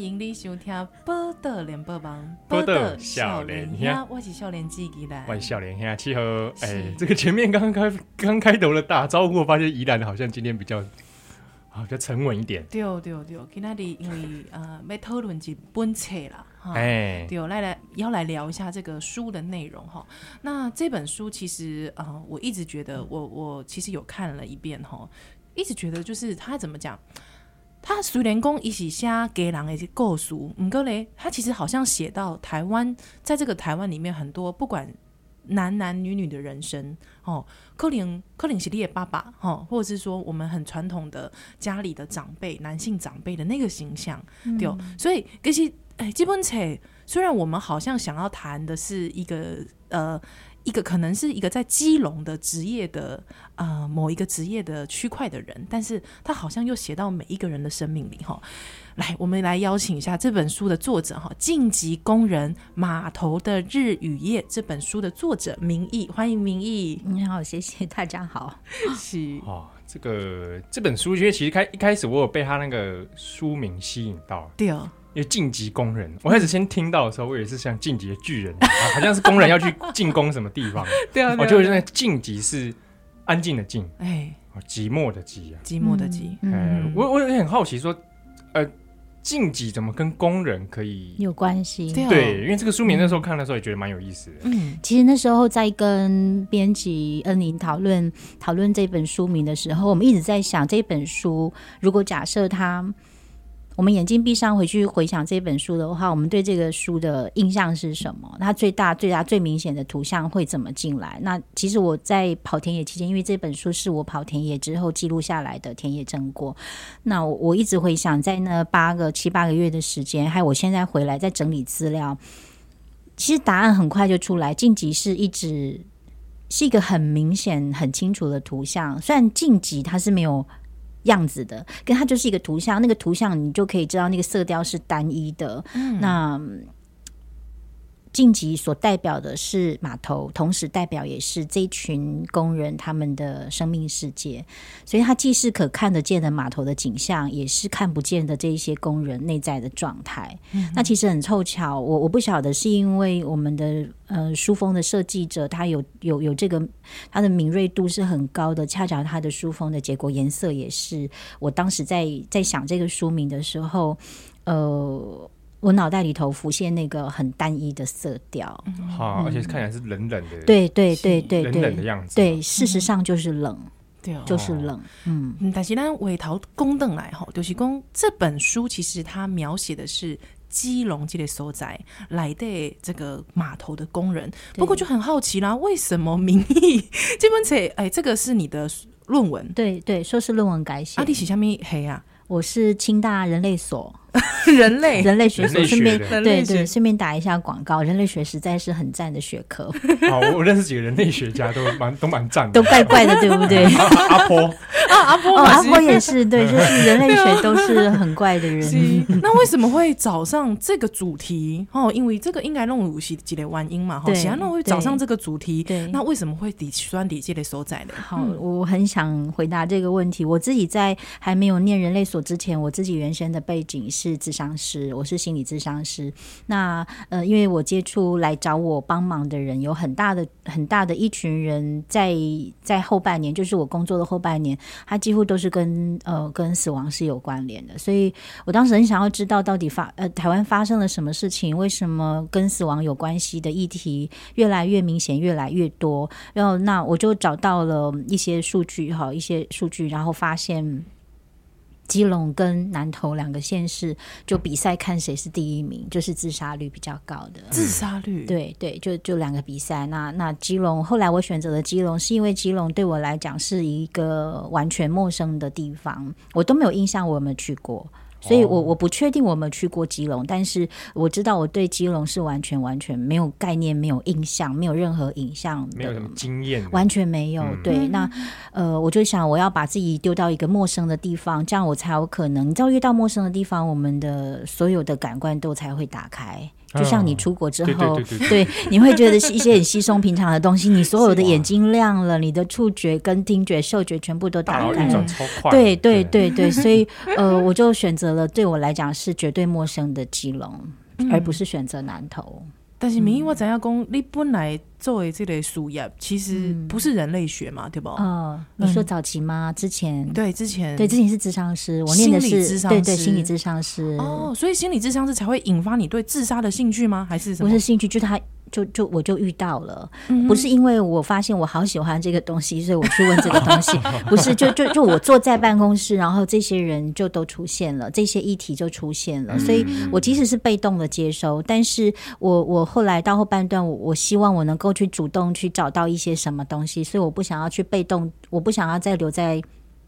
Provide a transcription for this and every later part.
迎你收听《报道联播网》，报道少年兄，我是少年机器人，我是少年兄七号。哎，这个前面刚开刚开头的打招呼，我发现宜兰好像今天比较啊，比较沉稳一点。对对对，今天的因为呃，要讨论一本册啦，哎，对，来来要来聊一下这个书的内容哈。那这本书其实啊、呃，我一直觉得我我其实有看了一遍哈，一直觉得就是他怎么讲。他虽然讲伊是写给人的故事，不过嘞，他其实好像写到台湾，在这个台湾里面，很多不管男男女女的人生哦，柯林柯林是你的爸爸哦，或者是说我们很传统的家里的长辈，男性长辈的那个形象，嗯、对，所以其实哎，基本上虽然我们好像想要谈的是一个呃。一个可能是一个在基隆的职业的呃某一个职业的区块的人，但是他好像又写到每一个人的生命里哈。来，我们来邀请一下这本书的作者哈，《晋级工人码头的日与夜》这本书的作者明义，欢迎明义。你好，谢谢大家好。是 哦，这个这本书因为其实开一开始我有被他那个书名吸引到，对哦。因为晋级工人，我开始先听到的时候，我也是像晋级的巨人，啊，好像是工人要去进攻什么地方。对啊，我就是那晋级是安静的静，哎，寂寞的寂啊，寂寞的寂。嗯，我我也很好奇说，呃，晋级怎么跟工人可以有关系？对，因为这个书名那时候看的时候也觉得蛮有意思的。嗯，其实那时候在跟编辑恩宁讨论讨论这本书名的时候，我们一直在想，这本书如果假设它。我们眼睛闭上，回去回想这本书的话，我们对这个书的印象是什么？它最大、最大、最明显的图像会怎么进来？那其实我在跑田野期间，因为这本书是我跑田野之后记录下来的田野成果。那我，我一直回想，在那八个、七八个月的时间，还有我现在回来在整理资料，其实答案很快就出来。晋级是一直是一个很明显、很清楚的图像，虽然晋级它是没有。样子的，跟它就是一个图像，那个图像你就可以知道那个色调是单一的。嗯，那。进击所代表的是码头，同时代表也是这一群工人他们的生命世界，所以它既是可看得见的码头的景象，也是看不见的这一些工人内在的状态。嗯、那其实很凑巧，我我不晓得是因为我们的呃书封的设计者他有有有这个他的敏锐度是很高的，恰巧他的书封的结果颜色也是我当时在在想这个书名的时候，呃。我脑袋里头浮现那个很单一的色调，好、嗯，而且看起来是冷冷的，对对对对冷冷的样子，对，事实上就是冷，对、哦，就是冷，嗯。但是咱回头讲回来吼，就是讲这本书其实它描写的是基隆这类所在来的这个码头的工人，不过就很好奇啦，为什么名义这本册？哎，这个是你的论文？对对，说是论文改写。啊，你是下面黑啊？我是清大人类所。人类人类学所，顺便对对，顺便打一下广告。人类学实在是很赞的学科。好，我认识几个人类学家，都蛮都蛮赞的，都怪怪的，对不对？阿婆啊，阿婆，阿婆也是，对，就是人类学都是很怪的人。那为什么会找上这个主题？哦，因为这个应该弄五系几类原因嘛。对，那会找上这个主题。对，那为什么会底酸底这类所在的？好，我很想回答这个问题。我自己在还没有念人类所之前，我自己原先的背景是是智商师。我是心理咨商师，那呃，因为我接触来找我帮忙的人有很大的很大的一群人，在在后半年，就是我工作的后半年，他几乎都是跟呃跟死亡是有关联的，所以我当时很想要知道到底发呃台湾发生了什么事情，为什么跟死亡有关系的议题越来越明显，越来越多，然后那我就找到了一些数据哈，一些数据，然后发现。基隆跟南投两个县市就比赛看谁是第一名，就是自杀率比较高的。自杀率，对对，就就两个比赛。那那基隆，后来我选择了基隆，是因为基隆对我来讲是一个完全陌生的地方，我都没有印象我有没有去过。所以我，我我不确定我有没有去过基隆，但是我知道我对基隆是完全完全没有概念、没有印象、没有任何影像，没有什么经验，完全没有。嗯、对，那呃，我就想我要把自己丢到一个陌生的地方，这样我才有可能。你知道，越到陌生的地方，我们的所有的感官都才会打开。就像你出国之后，对对对对，对，你会觉得是一些很稀松平常的东西，你所有的眼睛亮了，你的触觉跟听觉、嗅觉全部都打开。了，超快，对对对对，所以呃，我就选择了对我来讲是绝对陌生的基隆，而不是选择南投。但是，明明我怎样讲，你本来作为这类书业，其实不是人类学嘛，对不？哦，你说早期吗？之前对，之前对，之前是智商师，我念的是对对心理智商师。哦，所以心理智商师才会引发你对自杀的兴趣吗？还是什么？不是兴趣，就他。就就我就遇到了，不是因为我发现我好喜欢这个东西，所以我去问这个东西，不是就就就我坐在办公室，然后这些人就都出现了，这些议题就出现了，所以我即使是被动的接收，但是我我后来到后半段，我我希望我能够去主动去找到一些什么东西，所以我不想要去被动，我不想要再留在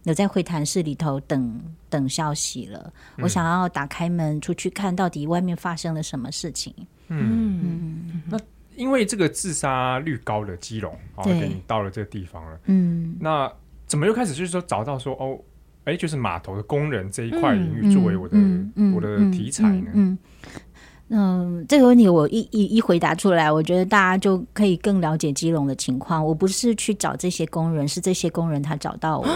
留在会谈室里头等等消息了，我想要打开门出去看到底外面发生了什么事情。嗯嗯，那因为这个自杀率高的基隆，哦，给你到了这个地方了。嗯，那怎么又开始就是说找到说哦，哎，就是码头的工人这一块领域作为我的我的题材呢？嗯嗯，这个问题我一一一回答出来，我觉得大家就可以更了解基隆的情况。我不是去找这些工人，是这些工人他找到我。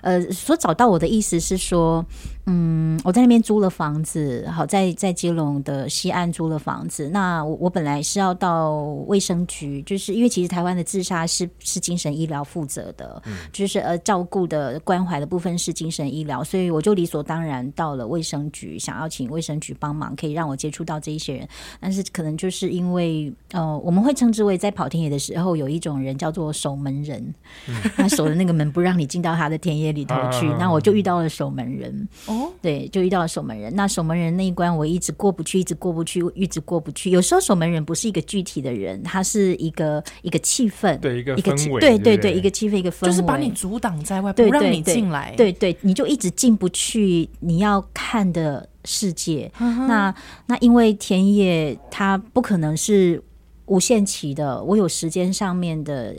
呃，所找到我的意思是说，嗯，我在那边租了房子，好，在在基隆的西岸租了房子。那我我本来是要到卫生局，就是因为其实台湾的自杀是是精神医疗负责的，嗯、就是呃照顾的关怀的部分是精神医疗，所以我就理所当然到了卫生局，想要请卫生局帮忙，可以让我接触到这一些人。但是可能就是因为呃，我们会称之为在跑田野的时候，有一种人叫做守门人，嗯、他守的那个门不让你进到他的田野里头去，那我就遇到了守门人。哦，对，就遇到了守门人。那守门人那一关，我一直过不去，一直过不去，一直过不去。有时候守门人不是一个具体的人，他是一个一个气氛，对一个一个氛围，对对对，一个气氛，一个氛围，就是把你阻挡在外，不让你进来。对对，你就一直进不去你要看的世界。那那因为田野它不可能是无限期的，我有时间上面的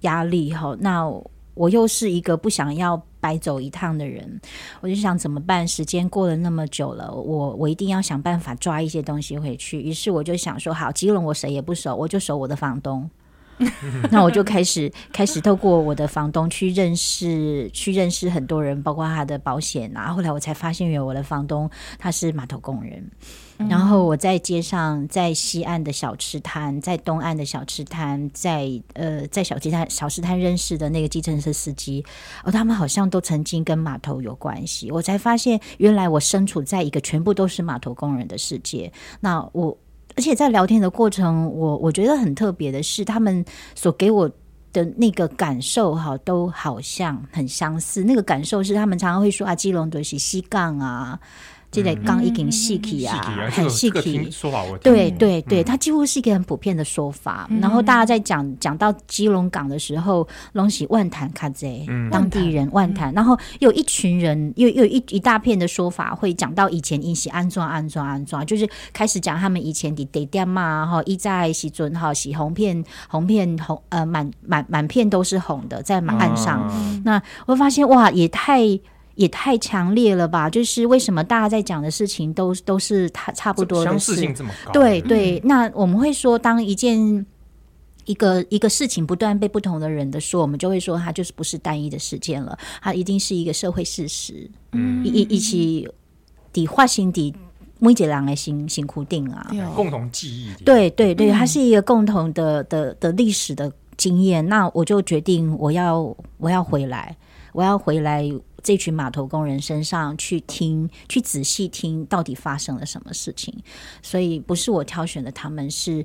压力哈。那我又是一个不想要白走一趟的人，我就想怎么办？时间过了那么久了，我我一定要想办法抓一些东西回去。于是我就想说，好，基隆我谁也不守，我就守我的房东。那我就开始开始透过我的房东去认识，去认识很多人，包括他的保险啊。后来我才发现，原来我的房东他是码头工人。然后我在街上，在西岸的小吃摊，在东岸的小吃摊，在呃，在小吃摊、小吃摊认识的那个计程车司机，哦，他们好像都曾经跟码头有关系。我才发现，原来我身处在一个全部都是码头工人的世界。那我，而且在聊天的过程，我我觉得很特别的是，他们所给我的那个感受，哈，都好像很相似。那个感受是，他们常常会说啊，基隆都是西港啊。这个刚一点细体啊，很细体。说法我对对对，它几乎是一个很普遍的说法。然后大家在讲讲到基隆港的时候，拢是万潭卡贼，当地人万潭。然后有一群人，又又一一大片的说法，会讲到以前一起安装安装安装，就是开始讲他们以前的地点嘛，哈，一在西尊哈，洗红片红片红呃满满满片都是红的，在马岸上。那我发现哇，也太。也太强烈了吧！就是为什么大家在讲的事情都都是差差不多的相似性这么高？对对，那我们会说，当一件一个一个事情不断被不同的人的说，我们就会说它就是不是单一的事件了，它一定是一个社会事实。嗯，一一起底化心底每一个人的心辛苦定啊，共同记忆。对对对，它是一个共同的的的历史的经验。那我就决定我要我要回来，我要回来。这群码头工人身上去听，去仔细听，到底发生了什么事情？所以不是我挑选的，他们是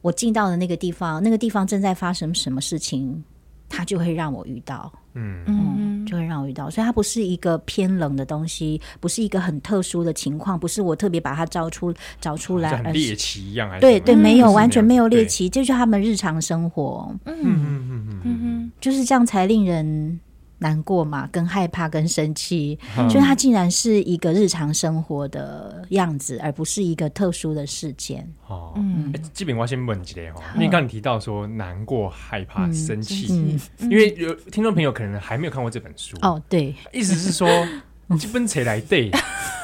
我进到的那个地方，那个地方正在发生什么事情，他就会让我遇到，嗯。嗯，就会让我遇到。所以它不是一个偏冷的东西，不是一个很特殊的情况，不是我特别把它招出找出来，像猎奇一样，还是对对，没有完全没有猎奇，这就是他们日常生活，嗯。嗯嗯嗯嗯，就是这样才令人。难过嘛，跟害怕，跟生气，嗯、就它竟然是一个日常生活的样子，而不是一个特殊的事件。哦，嗯，基本我先问几类哈，因为刚你提到说难过、害怕、生气，因为有听众朋友可能还没有看过这本书。哦，对，意思是说 基本车来对，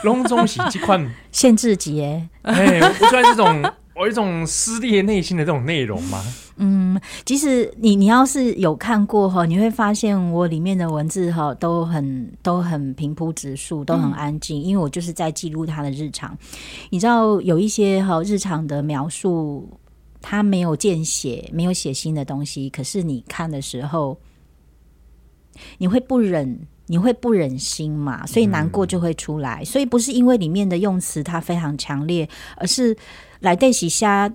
隆中喜这款 限制级哎，哎，我喜欢这种我一种撕裂内心的这种内容吗？嗯，其实你你要是有看过哈，你会发现我里面的文字哈都很都很平铺直述，都很安静，因为我就是在记录他的日常。你知道有一些哈日常的描述，他没有见血，没有血腥的东西，可是你看的时候，你会不忍，你会不忍心嘛，所以难过就会出来。所以不是因为里面的用词它非常强烈，而是来对洗下。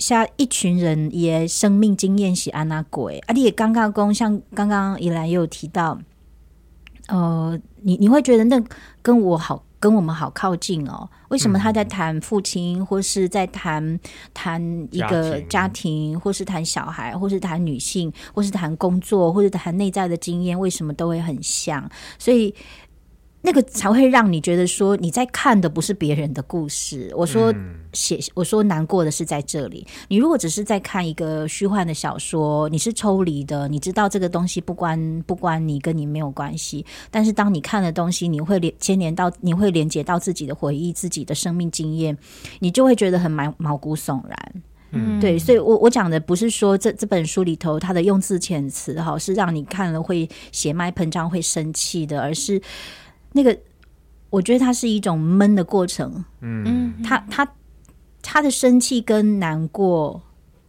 像一群人也生命经验是安那鬼，啊，你也刚刚讲，像刚刚宜兰也有提到，呃，你你会觉得那跟我好，跟我们好靠近哦？为什么他在谈父亲，或是在谈谈一个家庭，或是谈小孩，或是谈女性，或是谈工作，或是谈内在的经验，为什么都会很像？所以。那个才会让你觉得说你在看的不是别人的故事。我说写，我说难过的是在这里。你如果只是在看一个虚幻的小说，你是抽离的，你知道这个东西不关不关你，跟你没有关系。但是当你看的东西，你会连牵连到，你会连接到自己的回忆、自己的生命经验，你就会觉得很毛毛骨悚然。嗯，对，所以我我讲的不是说这这本书里头它的用字遣词哈是让你看了会血脉膨胀、会生气的，而是。那个，我觉得它是一种闷的过程。嗯，他他他的生气跟难过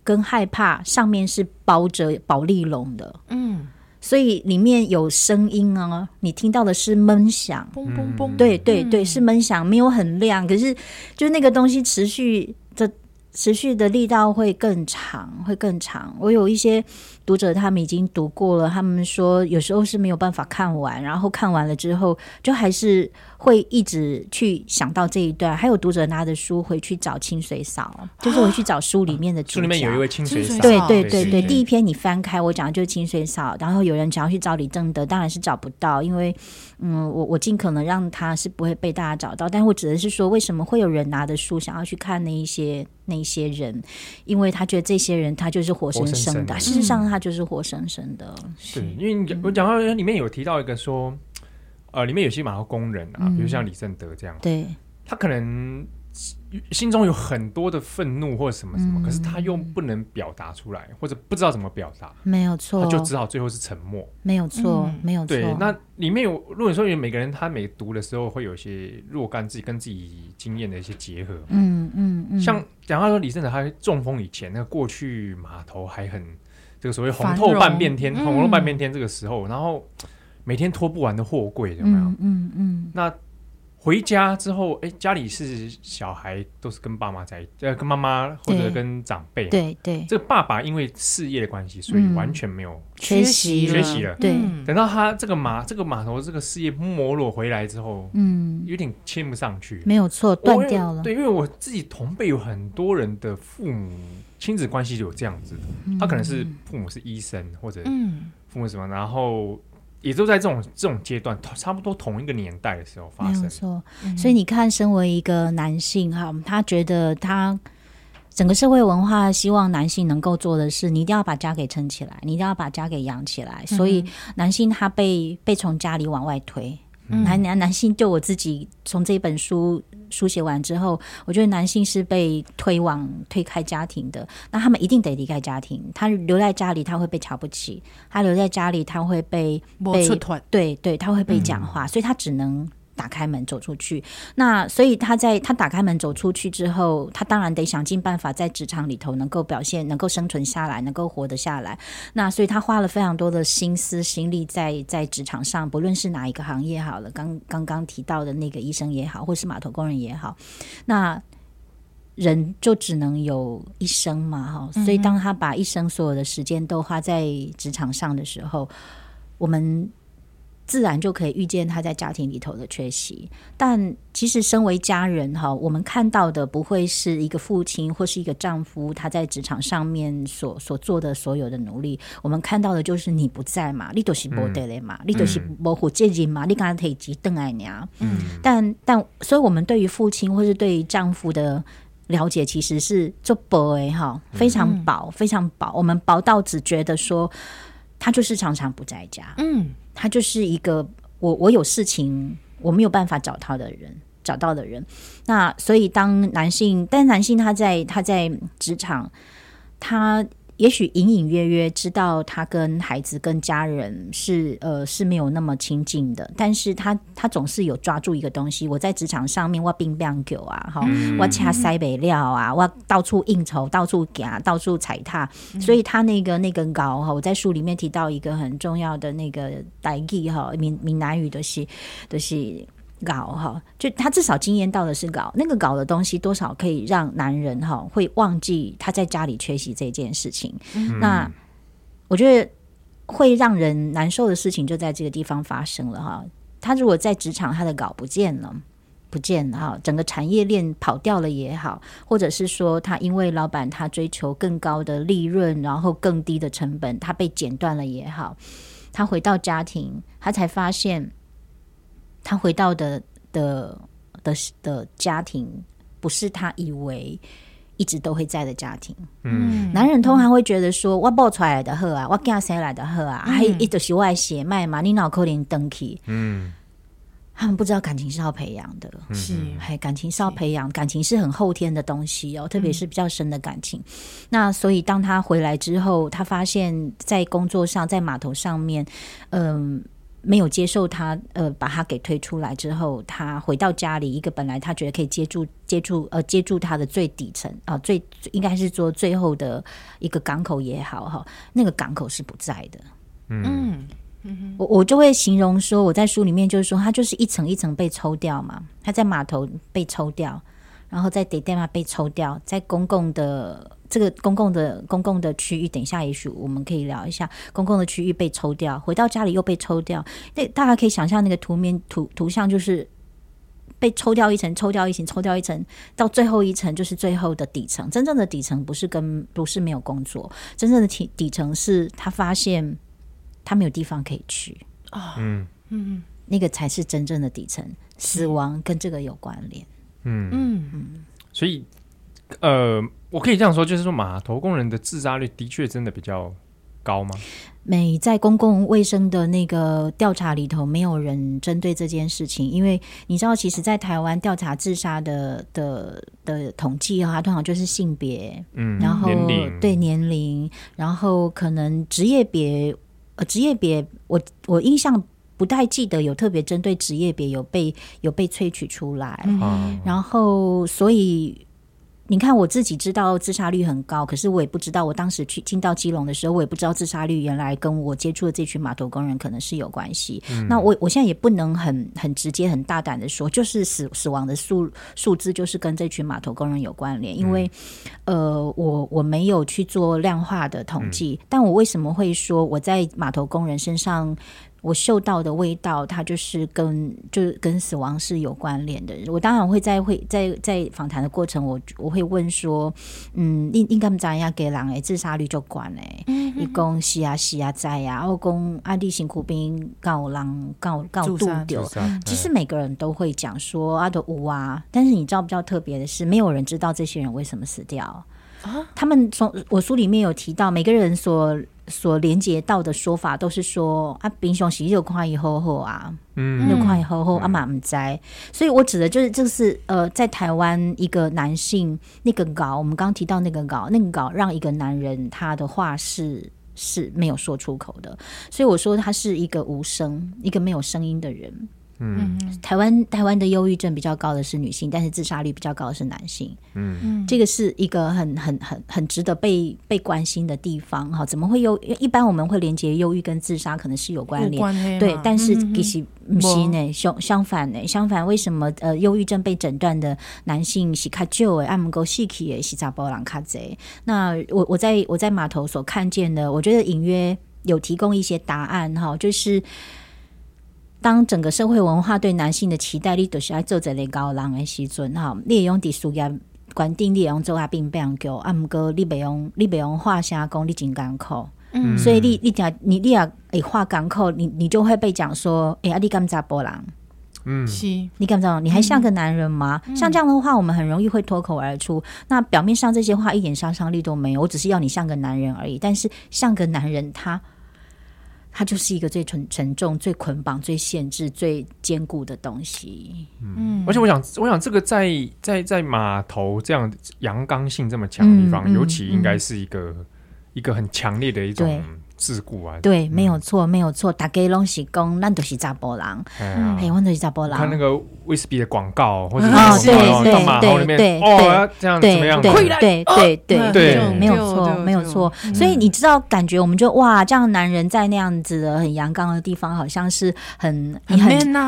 跟害怕上面是包着保丽龙的。嗯，所以里面有声音啊，你听到的是闷响，嘣嘣嘣，对对对，是闷响，没有很亮，可是就那个东西持续的。持续的力道会更长，会更长。我有一些读者，他们已经读过了，他们说有时候是没有办法看完，然后看完了之后，就还是会一直去想到这一段。还有读者拿着书回去找清水嫂，就是回去找书里面的主角。书里面有一位清水嫂，对对对对。第一篇你翻开，我讲的就是清水嫂，然后有人想要去找李正德，当然是找不到，因为嗯，我我尽可能让他是不会被大家找到，但我指的是说，为什么会有人拿着书想要去看那一些。那一些人，因为他觉得这些人他就是活生生的，生生事实上他就是活生生的。是，因为我讲到里面有提到一个说，呃，里面有些码头工人啊，比如像李正德这样，嗯、对，他可能。心中有很多的愤怒或者什么什么，嗯、可是他又不能表达出来，或者不知道怎么表达，没有错，他就只好最后是沉默，没有错，嗯、没有错。对，那里面有，如果说有每个人他每读的时候会有一些若干自己跟自己经验的一些结合，嗯嗯嗯，像讲到说李正德他中风以前，那个过去码头还很这个所谓红透半边天，荣红透半边天这个时候，嗯、然后每天拖不完的货柜有没有？嗯嗯，嗯。那。回家之后，哎，家里是小孩都是跟爸妈在，呃，跟妈妈或者跟长辈。对对。这个爸爸因为事业的关系，所以完全没有缺席缺席了。对。等到他这个码这个码头这个事业没落回来之后，嗯，有点牵不上去。没有错，断掉了。对，因为我自己同辈有很多人的父母亲子关系就有这样子的，他可能是父母是医生或者父母什么，然后。也都在这种这种阶段，差不多同一个年代的时候发生。没有错，嗯、所以你看，身为一个男性哈，他觉得他整个社会文化希望男性能够做的是，你一定要把家给撑起来，你一定要把家给养起来。所以男性他被被从家里往外推。男男男性，就我自己从这本书书写完之后，我觉得男性是被推往推开家庭的。那他们一定得离开家庭，他留在家里他会被瞧不起，他留在家里他会被被对对，他会被讲话，嗯、所以他只能。打开门走出去，那所以他在他打开门走出去之后，他当然得想尽办法在职场里头能够表现，能够生存下来，能够活得下来。那所以他花了非常多的心思心力在在职场上，不论是哪一个行业好了，刚刚刚提到的那个医生也好，或是码头工人也好，那人就只能有一生嘛，哈。所以当他把一生所有的时间都花在职场上的时候，我们。自然就可以预见他在家庭里头的缺席，但其实身为家人哈，我们看到的不会是一个父亲或是一个丈夫他在职场上面所所做的所有的努力，我们看到的就是你不在嘛，你都是不得嘞嘛，嗯、你都是模糊接近嘛，嗯、你刚刚提及邓爱娘，嗯，但但所以，我们对于父亲或是对于丈夫的了解，其实是做薄诶哈，非常薄，非常薄，我们薄到只觉得说他就是常常不在家，嗯。他就是一个我，我有事情我没有办法找他的人，找到的人。那所以当男性，但男性他在他在职场，他。也许隐隐约约知道他跟孩子、跟家人是呃是没有那么亲近的，但是他他总是有抓住一个东西。我在职场上面，我乒乓球啊，哈，我掐塞北料啊，我到处应酬，到处给啊，到处踩踏。所以他那个那根高哈，我在书里面提到一个很重要的那个台语哈，闽闽南语的是的是。搞哈，就他至少经验到的是搞那个搞的东西，多少可以让男人哈会忘记他在家里缺席这件事情。嗯、那我觉得会让人难受的事情就在这个地方发生了哈。他如果在职场他的搞不见了，不见了哈，整个产业链跑掉了也好，或者是说他因为老板他追求更高的利润，然后更低的成本，他被剪断了也好，他回到家庭，他才发现。他回到的的的的家庭，不是他以为一直都会在的家庭。嗯，男人通常会觉得说：“我抱出来的好啊，我嫁谁来的好啊？还一直是外血脉嘛？你脑壳里登起。”嗯，他们不知道感情是要培养的，是还感情是要培养，感情是很后天的东西哦，特别是比较深的感情。那所以当他回来之后，他发现，在工作上，在码头上面，嗯。没有接受他，呃，把他给推出来之后，他回到家里，一个本来他觉得可以接住、接住、呃，接住他的最底层啊、呃，最应该是做最后的一个港口也好哈，那个港口是不在的。嗯嗯，我我就会形容说，我在书里面就是说，他就是一层一层被抽掉嘛，他在码头被抽掉，然后在地点嘛被抽掉，在公共的。这个公共的公共的区域，等一下也许我们可以聊一下。公共的区域被抽掉，回到家里又被抽掉。那大家可以想象那个图面图图像，就是被抽掉一层，抽掉一层，抽掉一层，到最后一层就是最后的底层。真正的底层不是跟不是没有工作，真正的底底层是他发现他没有地方可以去啊。嗯嗯，那个才是真正的底层。死亡跟这个有关联。嗯嗯嗯，所以。呃，我可以这样说，就是说码头工人的自杀率的确真的比较高吗？没，在公共卫生的那个调查里头，没有人针对这件事情，因为你知道，其实，在台湾调查自杀的的的统计啊，通常就是性别，嗯，然后年对年龄，然后可能职业别，呃，职业别，我我印象不太记得有特别针对职业别有被有被萃取出来，嗯，然后所以。你看，我自己知道自杀率很高，可是我也不知道，我当时去进到基隆的时候，我也不知道自杀率原来跟我接触的这群码头工人可能是有关系。嗯、那我我现在也不能很很直接、很大胆的说，就是死死亡的数数字就是跟这群码头工人有关联，因为、嗯、呃，我我没有去做量化的统计，嗯、但我为什么会说我在码头工人身上？我嗅到的味道，它就是跟就是跟死亡是有关联的。我当然会在会在在访谈的过程，我我会问说，嗯，应应该怎样给人诶自杀率就管诶，一共是啊是啊在啊，我讲阿弟辛苦兵告人告告度丢。其实每个人都会讲说阿德乌啊，但是你知道比较特别的是，没有人知道这些人为什么死掉啊。他们从我书里面有提到，每个人所。所连接到的说法都是说啊，平常时就快以后后啊，嗯，六块以后后阿妈唔在，所以我指的就是这个是呃，在台湾一个男性那个稿，我们刚刚提到那个稿，那个稿让一个男人他的话是是没有说出口的，所以我说他是一个无声，一个没有声音的人。嗯，台湾台湾的忧郁症比较高的是女性，但是自杀率比较高的是男性。嗯，这个是一个很很很很值得被被关心的地方哈。怎么会忧？一般我们会连接忧郁跟自杀可能是有关联，对。但是其实不是呢，相相反呢，相反为什么呃忧郁症被诊断的男性是较少的，阿姆哥细气的是查甫人较侪？那我我在我在码头所看见的，我觉得隐约有提供一些答案哈，就是。当整个社会文化对男性的期待，你都是爱做这类高冷的时阵哈，你也用的事业关定，你也用做阿并不叫啊，毋过你袂用，你袂用话声讲，你真艰苦，嗯，所以你你讲你你啊，诶话港口，你你就会被讲说，哎、欸、啊，你干查甫人，嗯，是，你干查，你还像个男人吗？嗯、像这样的话，我们很容易会脱口而出。那表面上这些话一点杀伤力都没有，我只是要你像个男人而已。但是像个男人，他。它就是一个最沉沉重、最捆绑、最限制、最坚固的东西。嗯，而且我想，我想这个在在在码头这样阳刚性这么强的地方，嗯嗯、尤其应该是一个、嗯、一个很强烈的一种。自古啊，对，没有错，没有错。大家拢是讲，咱都是查甫人，嘿，我都是查甫人。看那个威士忌的广告，或者哦，对对对对哦，这样怎么样？对对对对对，没有错，没有错。所以你知道，感觉我们就哇，这样男人在那样子的很阳刚的地方，好像是很很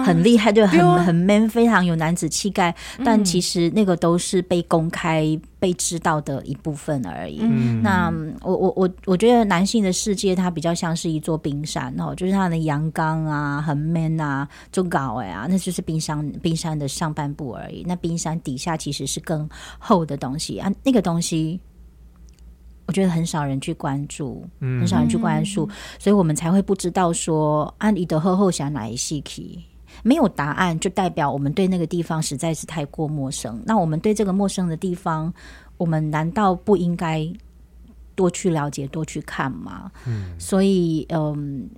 很厉害，对很很 man，非常有男子气概。但其实那个都是被公开。被知道的一部分而已。嗯、那我我我我觉得男性的世界，它比较像是一座冰山哦，就是它的阳刚啊，很 man 啊，就搞哎啊，那就是冰山冰山的上半部而已。那冰山底下其实是更厚的东西啊，那个东西我觉得很少人去关注，很少人去关注，嗯、所以我们才会不知道说安以德厚厚想哪一细体。没有答案，就代表我们对那个地方实在是太过陌生。那我们对这个陌生的地方，我们难道不应该多去了解、多去看吗？嗯，所以，嗯，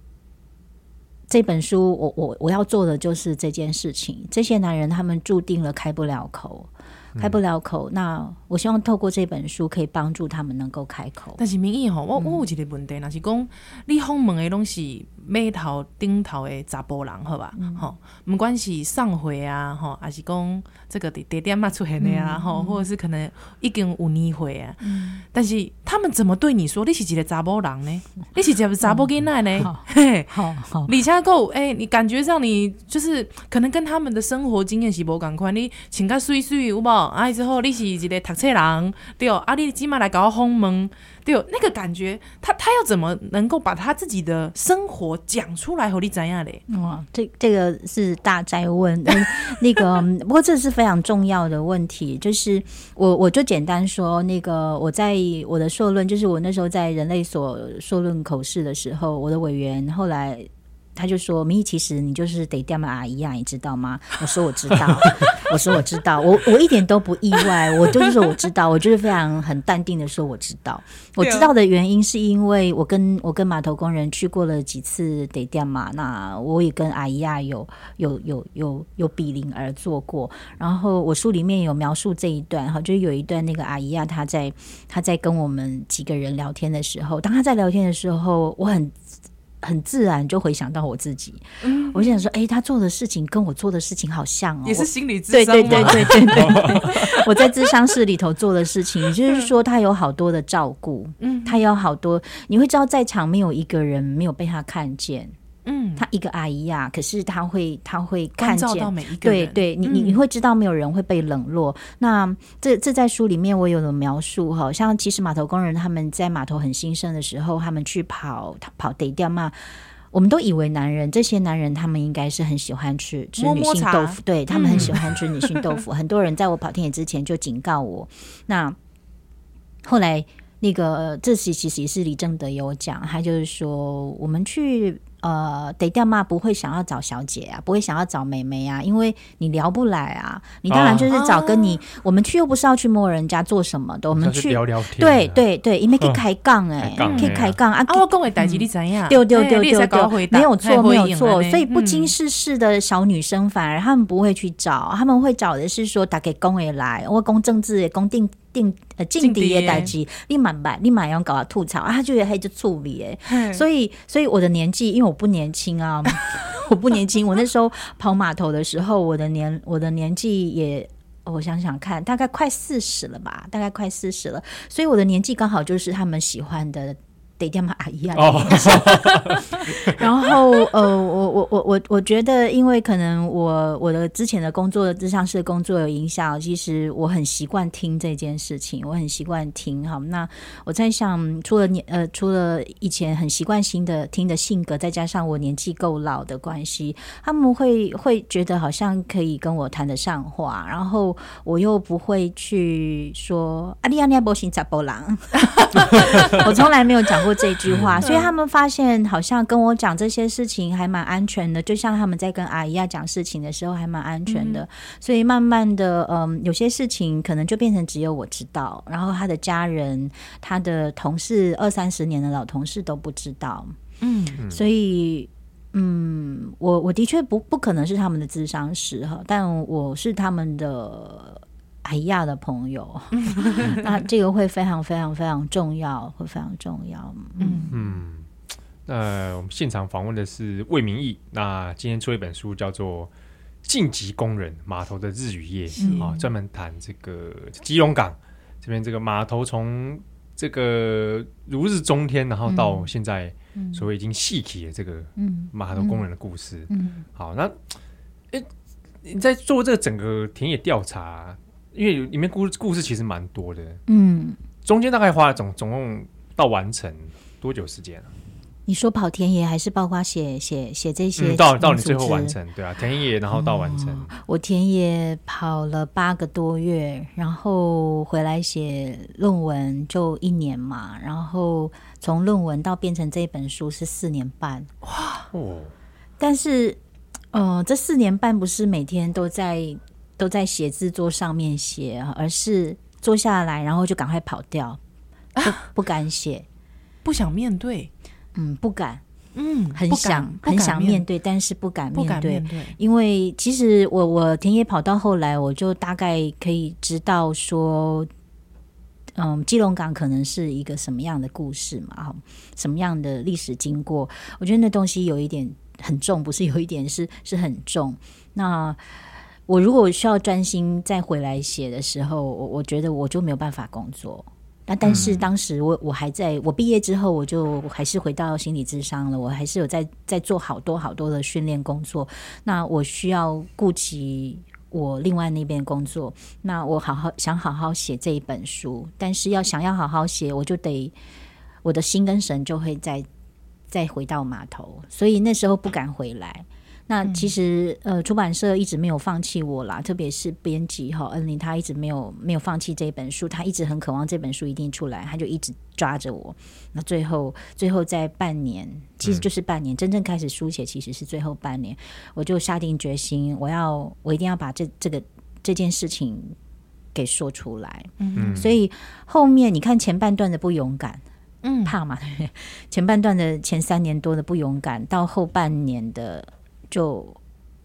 这本书我我我要做的就是这件事情。这些男人他们注定了开不了口。开不了口，那我希望透过这本书可以帮助他们能够开口。但是明义吼，我我有一个问题，那、嗯、是讲你访问的拢是码头顶头的查甫人，好吧？吼、嗯，不管是上回啊，吼，还是讲这个地点嘛出现的啊，吼、嗯，或者是可能已经有年岁啊，嗯、但是他们怎么对你说？你是一个查甫人呢？你是一个查甫囡仔呢？嘿，好好，李佳购，哎，你感觉上你就是可能跟他们的生活经验是无共款，你穿甲水水有无？啊！之后你是一个读册人，对哦。啊，你起码来搞个访问，对哦。那个感觉，他他要怎么能够把他自己的生活讲出来？和你怎样嘞？哇，这这个是大灾问。那个，不过这是非常重要的问题。就是我我就简单说，那个我在我的硕论，就是我那时候在人类所硕论口试的时候，我的委员后来。他就说：“明义，其实你就是得掉嘛阿姨呀，你知道吗？”我说：“我知道。”我说：“我知道。”我我一点都不意外，我就是说我知道，我就是非常很淡定的说我知道。我知道的原因是因为我跟我跟码头工人去过了几次得掉嘛，那我也跟阿姨呀有有有有有比邻而坐过。然后我书里面有描述这一段哈，就是有一段那个阿姨呀，她在她在跟我们几个人聊天的时候，当她在聊天的时候，我很。很自然就回想到我自己，嗯、我就想说，哎、欸，他做的事情跟我做的事情好像哦，也是心理智商吗？对对对对对对，我在智商室里头做的事情，就是说他有好多的照顾，嗯，他有好多，你会知道在场没有一个人没有被他看见。嗯，他一个阿姨呀、啊，可是他会，他会看见，到每一个人对对，你你你会知道没有人会被冷落。嗯、那这这在书里面我有了描述哈，像其实码头工人他们在码头很兴盛的时候，他们去跑跑得掉嘛，我们都以为男人这些男人他们应该是很喜欢吃吃女性豆腐，对他们很喜欢吃女性豆腐。嗯、很多人在我跑田野之前就警告我，那后来那个这些其实也是李正德有讲，他就是说我们去。呃，得掉嘛，不会想要找小姐啊，不会想要找妹妹啊，因为你聊不来啊。你当然就是找跟你，哦、我们去又不是要去摸人家做什么的，我们去聊聊天。对对对，因为可以开杠哎，可以开杠啊。我讲的代志你怎样？丢丢丢丢丢，没有错没有错。所以不经世事的小女生，反而他们不会去找，他们会找的是说，打给公也来，我公政治也公定。定呃劲敌的代志，你满白，你满要搞他吐槽啊，他就是还就处理哎，所以所以我的年纪，因为我不年轻啊，我不年轻，我那时候跑码头的时候，我的年我的年纪也，我想想看，大概快四十了吧，大概快四十了，所以我的年纪刚好就是他们喜欢的。得掉嘛阿姨啊，然后呃，我我我我我觉得，因为可能我我的之前的工作，智商室的工作有影响，其实我很习惯听这件事情，我很习惯听。好，那我在想，除了年呃，除了以前很习惯性的听的性格，再加上我年纪够老的关系，他们会会觉得好像可以跟我谈得上话，然后我又不会去说阿利亚尼亚波辛扎波郎，我从来没有讲过。这句话，所以他们发现好像跟我讲这些事情还蛮安全的，就像他们在跟阿姨要讲事情的时候还蛮安全的。所以慢慢的，嗯，有些事情可能就变成只有我知道，然后他的家人、他的同事，二三十年的老同事都不知道。嗯，所以嗯，我我的确不不可能是他们的智商师哈，但我是他们的哎呀的朋友，那这个会非常非常非常重要，会非常重要。嗯。嗯，那我们现场访问的是魏明义，那今天出一本书叫做。晋级工人码头的日与夜啊，专门谈这个基隆港这边这个码头从这个如日中天，然后到现在所谓已经细体的这个码头工人的故事。嗯。好，那诶，你在做这个整个田野调查，因为里面故故事其实蛮多的，嗯，中间大概花了总总共到完成多久时间啊？你说跑田野还是包括写写写这些、嗯？到到你最后完成，对啊，田野然后到完成。哦、我田野跑了八个多月，然后回来写论文就一年嘛，然后从论文到变成这本书是四年半。哇哦！但是，呃，这四年半不是每天都在都在写字桌上面写，而是坐下来然后就赶快跑掉，不 不敢写，不想面对。嗯，不敢，嗯，很想很想面对，但是不敢面对，面对，因为其实我我田野跑到后来，我就大概可以知道说，嗯，基隆港可能是一个什么样的故事嘛，哈，什么样的历史经过？我觉得那东西有一点很重，不是有一点是是很重。那我如果需要专心再回来写的时候，我我觉得我就没有办法工作。那但是当时我我还在我毕业之后，我就还是回到心理智商了，我还是有在在做好多好多的训练工作。那我需要顾及我另外那边工作，那我好好想好好写这一本书，但是要想要好好写，我就得我的心跟神就会再再回到码头，所以那时候不敢回来。那其实，呃，出版社一直没有放弃我啦，特别是编辑哈恩玲，他一直没有没有放弃这本书，他一直很渴望这本书一定出来，他就一直抓着我。那最后，最后在半年，其实就是半年，嗯、真正开始书写其实是最后半年，我就下定决心，我要我一定要把这这个这件事情给说出来。嗯，所以后面你看前半段的不勇敢，嗯，怕嘛，前半段的前三年多的不勇敢，到后半年的。就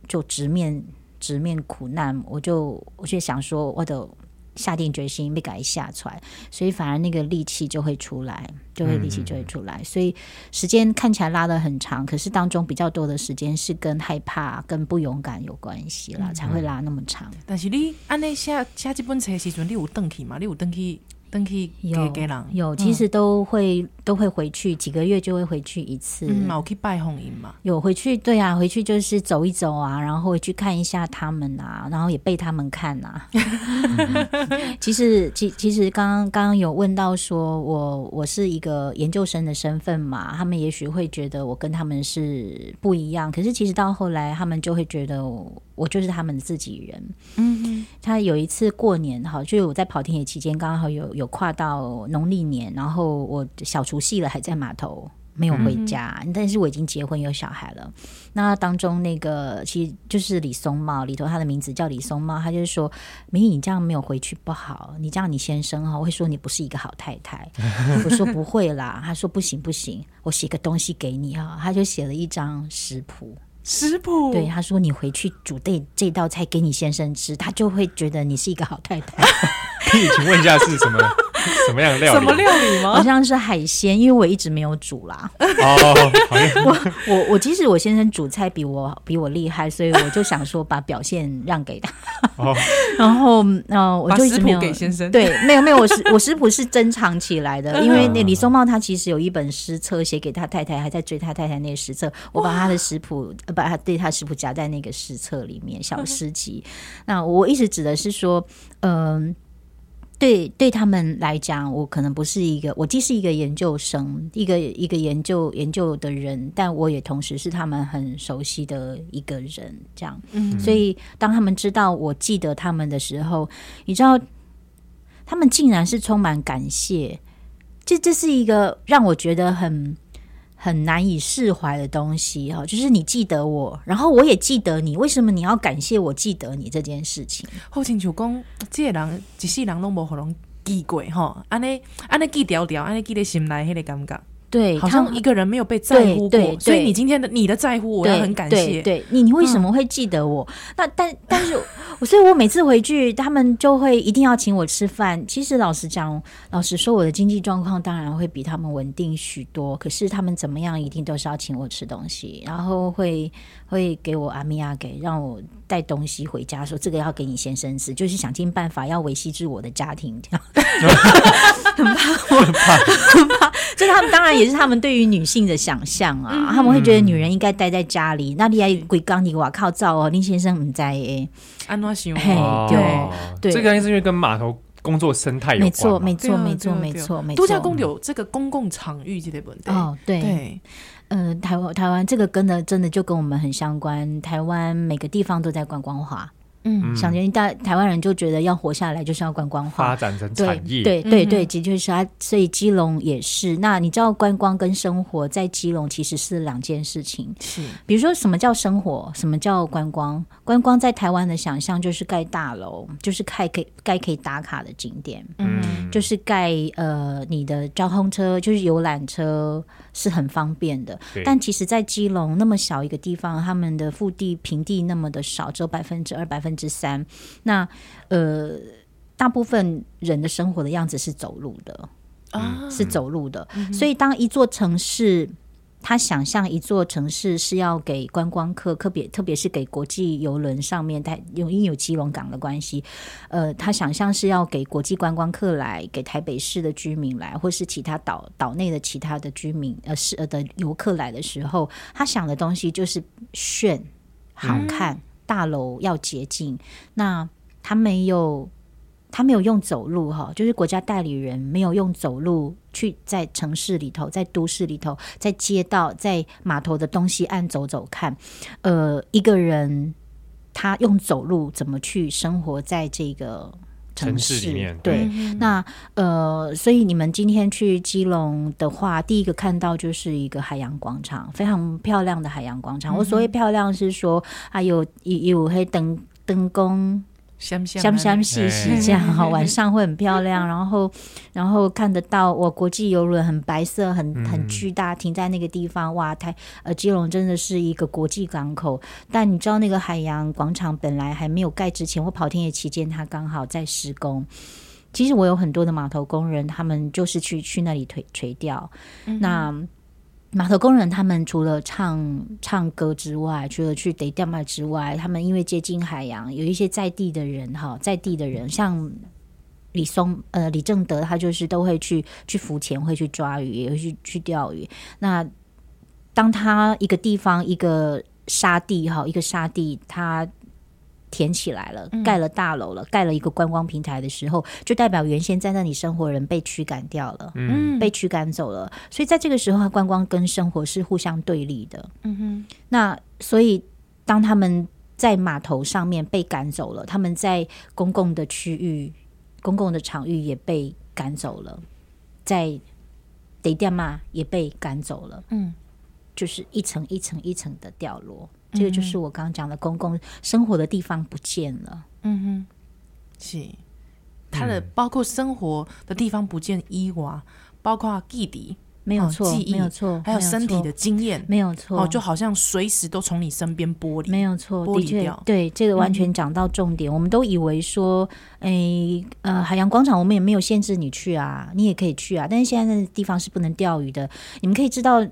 就直面直面苦难，我就我就想说，我得下定决心没改下出来，所以反而那个力气就会出来，就会力气就会出来。嗯、所以时间看起来拉得很长，可是当中比较多的时间是跟害怕、跟不勇敢有关系啦，嗯、才会拉那么长。但是你按那写写这本书时阵，你有登去吗？你有登去？登记给给人有，其实都会、嗯、都会回去，几个月就会回去一次。嗯，我去拜访因嘛，有回去，对啊，回去就是走一走啊，然后回去看一下他们啊，然后也被他们看啊。其实，其其实刚刚刚刚有问到说我我是一个研究生的身份嘛，他们也许会觉得我跟他们是不一样，可是其实到后来他们就会觉得我。我就是他们的自己人。嗯哼，他有一次过年哈，就是我在跑田野期间，刚好有有跨到农历年，然后我小除夕了，还在码头没有回家，嗯、但是我已经结婚有小孩了。那当中那个其实就是李松茂里头，他的名字叫李松茂，他就是说：“明义，你这样没有回去不好，你这样你先生哈会说你不是一个好太太。”我说不会啦，他说不行不行，我写个东西给你哈，他就写了一张食谱。食谱对他说：“你回去煮这这道菜给你先生吃，他就会觉得你是一个好太太。”可以请问一下是什么 什么样的料理？什么料理吗？好像是海鲜，因为我一直没有煮啦。哦，我我我即使我先生煮菜比我比我厉害，所以我就想说把表现让给他。哦，然后嗯、呃，我就一直没有给先生。对，没有没有，我食 我食谱是珍藏起来的，因为那李松茂他其实有一本诗册写给他太太，还在追他太太那个诗册，我把他的食谱把他对他食谱夹在那个诗册里面，小诗集。那我一直指的是说，嗯、呃。对，对他们来讲，我可能不是一个，我既是一个研究生，一个一个研究研究的人，但我也同时是他们很熟悉的一个人，这样。嗯，所以当他们知道我记得他们的时候，你知道，他们竟然是充满感谢，这这是一个让我觉得很。很难以释怀的东西哈，就是你记得我，然后我也记得你，为什么你要感谢我记得你这件事情？好清楚讲，这个人一世人都无可能记过哈，安尼安尼记条条，安尼记在心内，迄个感觉。对，好像一个人没有被在乎过，所以你今天的你的在乎，我要很感谢。对，对你，你为什么会记得我？嗯、那但但是，所以我每次回去，他们就会一定要请我吃饭。其实老实讲，老实说，我的经济状况当然会比他们稳定许多。可是他们怎么样，一定都是要请我吃东西，然后会会给我阿米亚给让我带东西回家，说这个要给你先生吃，就是想尽办法要维系住我的家庭，这样。很怕，我很怕，很怕。就 他们当然也是他们对于女性的想象啊，嗯、他们会觉得女人应该待在家里。嗯、那你还鬼刚你瓦靠照哦，林先生唔在诶，安诺西嘿，对对，这个是因为跟码头工作生态有关，没错没错没错没错没错。度假宫有这个公共场域这类问题哦，对嗯，台湾台湾这个跟的真的就跟我们很相关，台湾每个地方都在观光化。嗯，想觉大台湾人就觉得要活下来就是要观光化，发展成产业。对对对，的确是啊。所以基隆也是。那你知道观光跟生活在基隆其实是两件事情。是，比如说什么叫生活，什么叫观光？观光在台湾的想象就是盖大楼，就是盖可以盖可以打卡的景点。嗯，就是盖呃你的交通车，就是游览车是很方便的。但其实，在基隆那么小一个地方，他们的腹地平地那么的少，只有百分之二、百分之三，那呃，大部分人的生活的样子是走路的啊，嗯、是走路的。嗯、所以，当一座城市，他想象一座城市是要给观光客，特别特别是给国际游轮上面，它因为有基隆港的关系，呃，他想象是要给国际观光客来，给台北市的居民来，或是其他岛岛内的其他的居民，呃，是呃的游客来的时候，他想的东西就是炫、好看。大楼要洁净，那他没有，他没有用走路哈，就是国家代理人没有用走路去在城市里头，在都市里头，在街道，在码头的东西岸走走看，呃，一个人他用走路怎么去生活在这个。城市，城市里面，对，嗯、那呃，所以你们今天去基隆的话，第一个看到就是一个海洋广场，非常漂亮的海洋广场。嗯、我所谓漂亮是说，啊有有有黑灯灯光。香香香细细这样哈，晚上会很漂亮，然后然后看得到我国际游轮很白色，很很巨大，停在那个地方，哇，台呃，基隆真的是一个国际港口。但你知道那个海洋广场本来还没有盖之前，我跑田野期间，它刚好在施工。其实我有很多的码头工人，他们就是去去那里垂垂钓，那。码头工人他们除了唱唱歌之外，除了去逮钓卖之外，他们因为接近海洋，有一些在地的人哈，在地的人像李松呃李正德，他就是都会去去浮潜，会去抓鱼，也会去去钓鱼。那当他一个地方一个沙地哈，一个沙地他。填起来了，盖了大楼了，盖了一个观光平台的时候，就代表原先在那里生活的人被驱赶掉了，嗯，被驱赶走了。所以在这个时候，观光跟生活是互相对立的。嗯哼，那所以当他们在码头上面被赶走了，他们在公共的区域、公共的场域也被赶走了，在得店嘛也被赶走了。嗯，就是一层一层一层的掉落。这个就是我刚刚讲的公共生活的地方不见了。嗯哼，是他的包括生活的地方不见，伊娃包括弟弟没有错，记忆没有错，还有身体的经验没有错，哦，就好像随时都从你身边剥离，没有错，剥离掉。对，这个完全讲到重点。我们都以为说，哎，呃，海洋广场我们也没有限制你去啊，你也可以去啊。但是现在那个地方是不能钓鱼的。你们可以知道，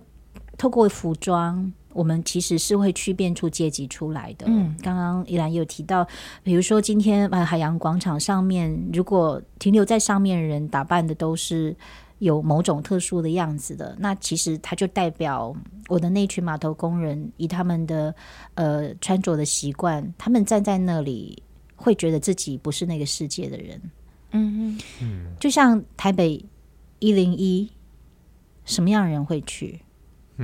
透过服装。我们其实是会区辨出阶级出来的。嗯，刚刚依兰有提到，比如说今天呃海洋广场上面，如果停留在上面的人打扮的都是有某种特殊的样子的，那其实它就代表我的那群码头工人以他们的呃穿着的习惯，他们站在那里会觉得自己不是那个世界的人。嗯嗯，就像台北一零一，什么样的人会去？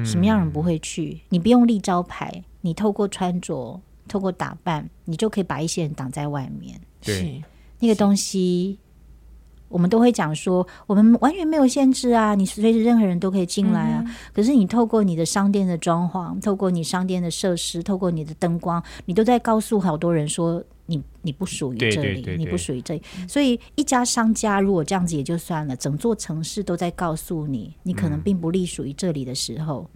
什么样人不会去？你不用立招牌，你透过穿着、透过打扮，你就可以把一些人挡在外面。对是那个东西，我们都会讲说，我们完全没有限制啊，你随时任何人都可以进来啊。嗯、可是你透过你的商店的装潢，透过你商店的设施，透过你的灯光，你都在告诉好多人说，你你不属于这里，对对对对你不属于这里。所以一家商家如果这样子也就算了，整座城市都在告诉你，你可能并不隶属于这里的时候，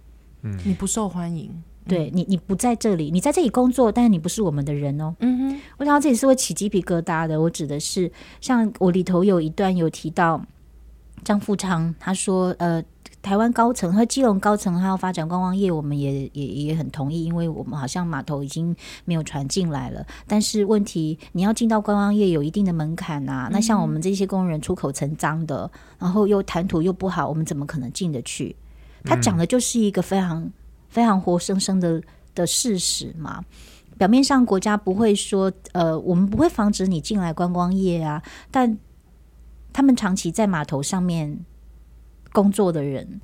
嗯，你不受欢迎，对你你不在这里，你在这里工作，但是你不是我们的人哦。嗯哼，我想到这里是会起鸡皮疙瘩的。我指的是，像我里头有一段有提到张富昌，他说呃。台湾高层和基隆高层还要发展观光业，我们也也也很同意，因为我们好像码头已经没有船进来了。但是问题，你要进到观光业有一定的门槛呐、啊。那像我们这些工人出口成脏的，然后又谈吐又不好，我们怎么可能进得去？他讲的就是一个非常非常活生生的的事实嘛。表面上国家不会说，呃，我们不会防止你进来观光业啊，但他们长期在码头上面。工作的人，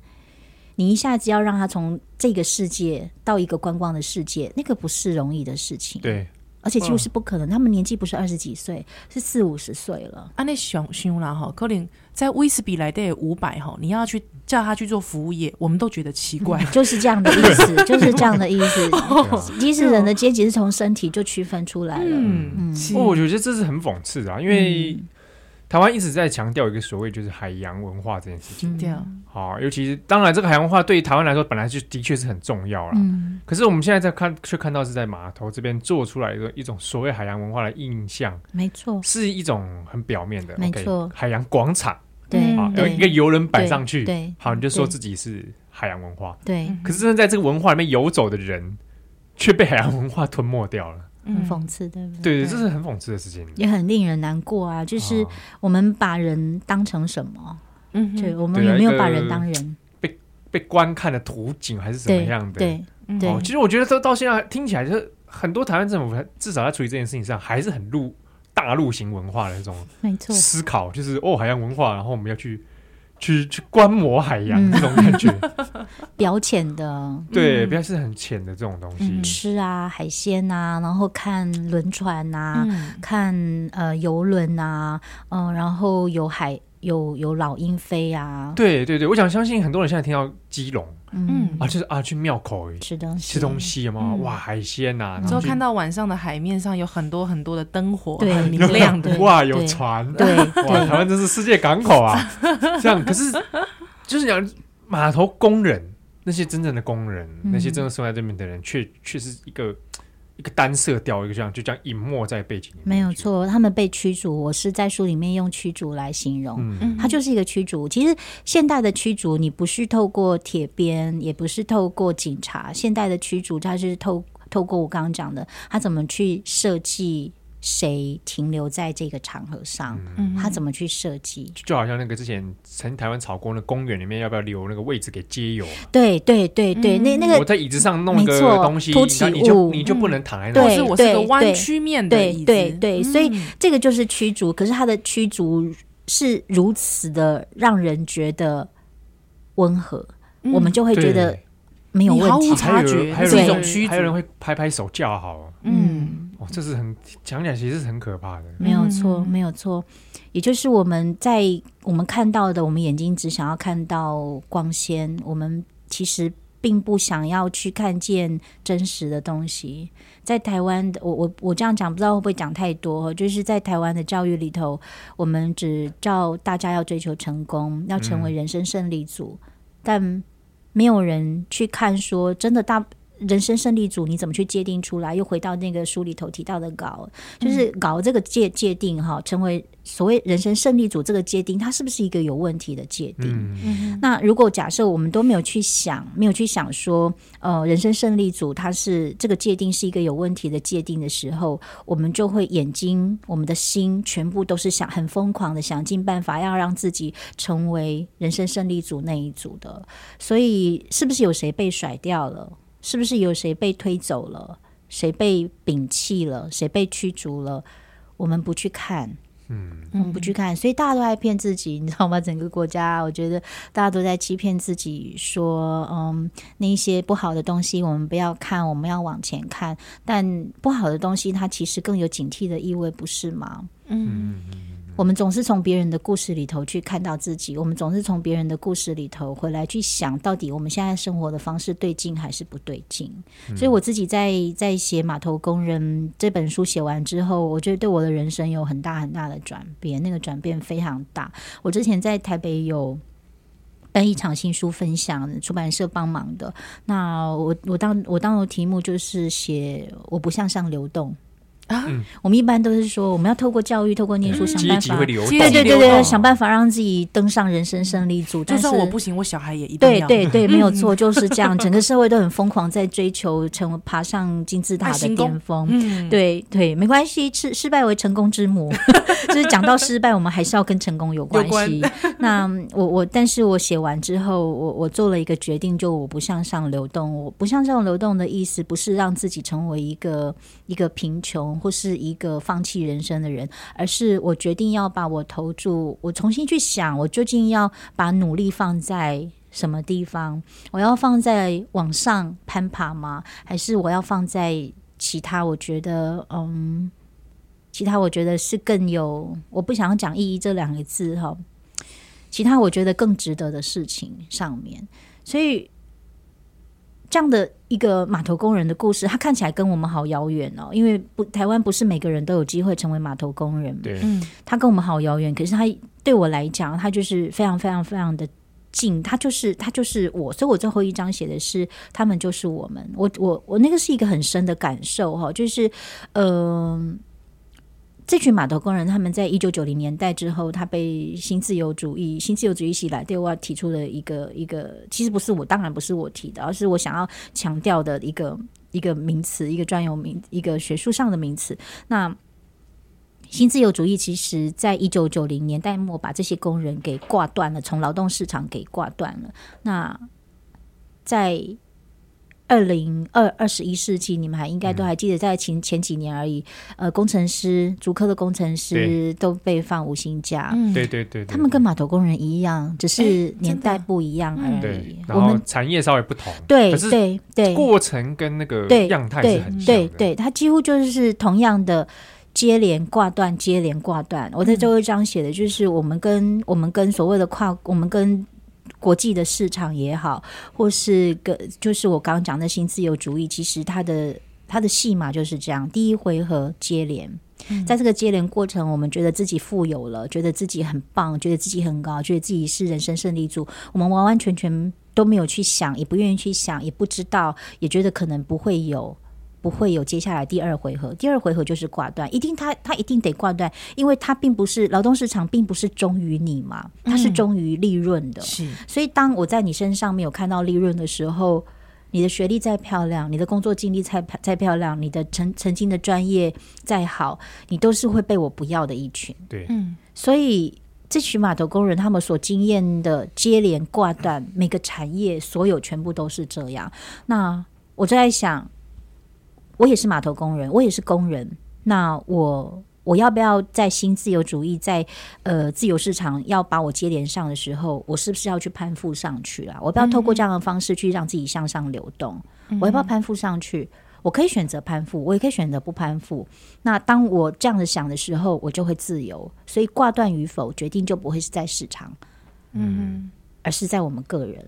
你一下子要让他从这个世界到一个观光的世界，那个不是容易的事情。对，而且几乎是不可能。他们年纪不是二十几岁，是四五十岁了。啊，那想想啦哈，可能在威士比来的五百哈，你要去叫他去做服务业，我们都觉得奇怪。嗯、就是这样的意思，就是这样的意思。即使人的阶级是从身体就区分出来了。嗯嗯，我觉得这是很讽刺啊，因为。嗯台湾一直在强调一个所谓就是海洋文化这件事情，对。啊，好，尤其是当然这个海洋文化对于台湾来说本来就的确是很重要了，嗯，可是我们现在在看却看到是在码头这边做出来的一种所谓海洋文化的印象，没错，是一种很表面的，没错，海洋广场，对，好，有一个游轮摆上去，对，好，你就说自己是海洋文化，对，可是真的在这个文化里面游走的人，却被海洋文化吞没掉了。很讽刺，对不对？对对，这是很讽刺的事情，也很令人难过啊！就是我们把人当成什么？嗯，对，我们有没有把人当人？被被观看的图景还是怎么样的？对对。其实我觉得这到现在听起来，就是很多台湾政府至少在处理这件事情上，还是很入大陆型文化的那种，没错。思考就是哦，海洋文化，然后我们要去。去去观摩海洋这种感觉，表浅的，对，不要是很浅的这种东西。吃啊，海鲜啊，然后看轮船啊，看呃游轮啊，嗯，然后有海有有老鹰飞啊。对对对，我想相信很多人现在听到基隆。嗯。啊，就是啊，去庙口吃东西，吃东西嘛，哇，海鲜呐，之后看到晚上的海面上有很多很多的灯火，很明亮的，哇，有船，对，哇，台湾真是世界港口啊！这样，可是就是讲码头工人，那些真正的工人，那些真的生活在这边的人，却却是一个。一个单色调，一个这样就这样隐没在背景里面。没有错，他们被驱逐。我是在书里面用驱逐来形容，嗯，它就是一个驱逐。其实现代的驱逐，你不是透过铁鞭，也不是透过警察。现代的驱逐，它是透透过我刚刚讲的，他怎么去设计。谁停留在这个场合上？嗯、他怎么去设计？就好像那个之前曾台湾炒过的公园里面，要不要留那个位置给街友？对对对对，嗯、那那个我在椅子上弄一个东西，凸起物，你就你就不能躺在那里。对，我是个弯曲面的椅子。对对对，所以这个就是驱逐。可是他的驱逐是如此的让人觉得温和，嗯、我们就会觉得没有问题。察觉，还有一种驱逐，还有人会拍拍手叫好。嗯。这是很讲起来，其实是很可怕的。没有错，没有错。也就是我们在我们看到的，我们眼睛只想要看到光鲜，我们其实并不想要去看见真实的东西。在台湾的，我我我这样讲，不知道会不会讲太多。就是在台湾的教育里头，我们只叫大家要追求成功，要成为人生胜利组，嗯、但没有人去看说真的大。人生胜利组你怎么去界定出来？又回到那个书里头提到的稿，就是搞这个界界定哈，成为所谓人生胜利组这个界定，它是不是一个有问题的界定？嗯、那如果假设我们都没有去想，没有去想说，呃，人生胜利组它是这个界定是一个有问题的界定的时候，我们就会眼睛、我们的心全部都是想很疯狂的想尽办法要让自己成为人生胜利组那一组的，所以是不是有谁被甩掉了？是不是有谁被推走了？谁被摒弃了？谁被驱逐了？我们不去看，嗯，我们不去看，所以大家都在骗自己，你知道吗？整个国家，我觉得大家都在欺骗自己，说，嗯，那些不好的东西我们不要看，我们要往前看。但不好的东西，它其实更有警惕的意味，不是吗？嗯。我们总是从别人的故事里头去看到自己，我们总是从别人的故事里头回来去想到底我们现在生活的方式对劲还是不对劲。嗯、所以我自己在在写《码头工人》这本书写完之后，我觉得对我的人生有很大很大的转变，那个转变非常大。我之前在台北有办一场新书分享，出版社帮忙的。那我我当我当的题目就是写我不向上流动。啊，我们一般都是说，我们要透过教育，透过念书，想办法，对对对对，想办法让自己登上人生胜利组。就算我不行，我小孩也一定要。对对对，没有错，就是这样。整个社会都很疯狂，在追求成为爬上金字塔的巅峰。对对，没关系，失失败为成功之母。就是讲到失败，我们还是要跟成功有关系。那我我，但是我写完之后，我我做了一个决定，就我不向上流动。我不向上流动的意思，不是让自己成为一个一个贫穷。或是一个放弃人生的人，而是我决定要把我投注，我重新去想，我究竟要把努力放在什么地方？我要放在往上攀爬吗？还是我要放在其他？我觉得，嗯，其他我觉得是更有，我不想要讲意义这两个字哈。其他我觉得更值得的事情上面，所以。这样的一个码头工人的故事，他看起来跟我们好遥远哦，因为不，台湾不是每个人都有机会成为码头工人。对，嗯，他跟我们好遥远，可是他对我来讲，他就是非常非常非常的近，他就是他就是我，所以我最后一章写的是他们就是我们，我我我那个是一个很深的感受哈，就是嗯。呃这群码头工人，他们在一九九零年代之后，他被新自由主义、新自由主义袭来，对外提出了一个一个，其实不是我，当然不是我提的，而是我想要强调的一个一个名词，一个专有名，一个学术上的名词。那新自由主义其实在一九九零年代末，把这些工人给挂断了，从劳动市场给挂断了。那在二零二二十一世纪，你们还应该都还记得，在前前几年而已，呃，工程师、竹科的工程师都被放无薪假。对对对，他们跟码头工人一样，只是年代不一样而已。然后产业稍微不同，对对对，过程跟那个样态是很像的。对对，它几乎就是同样的接连挂断、接连挂断。我在最后一章写的就是我们跟我们跟所谓的跨，我们跟。国际的市场也好，或是个就是我刚刚讲的新自由主义，其实它的它的戏码就是这样：第一回合接连，嗯、在这个接连过程，我们觉得自己富有了，觉得自己很棒，觉得自己很高，觉得自己是人生胜利组，我们完完全全都没有去想，也不愿意去想，也不知道，也觉得可能不会有。不会有接下来第二回合，第二回合就是挂断，一定他他一定得挂断，因为他并不是劳动市场，并不是忠于你嘛，他是忠于利润的。是，所以当我在你身上没有看到利润的时候，你的学历再漂亮，你的工作经历再再漂亮，你的曾曾经的专业再好，你都是会被我不要的一群。对，嗯，所以这群码头工人他们所经验的接连挂断，每个产业所有全部都是这样。那我就在想。我也是码头工人，我也是工人。那我我要不要在新自由主义，在呃自由市场要把我接连上的时候，我是不是要去攀附上去啊？我不要透过这样的方式去让自己向上流动。嗯、我要不要攀附上去？我可以选择攀附，我也可以选择不攀附。那当我这样子想的时候，我就会自由。所以挂断与否，决定就不会是在市场，嗯，而是在我们个人。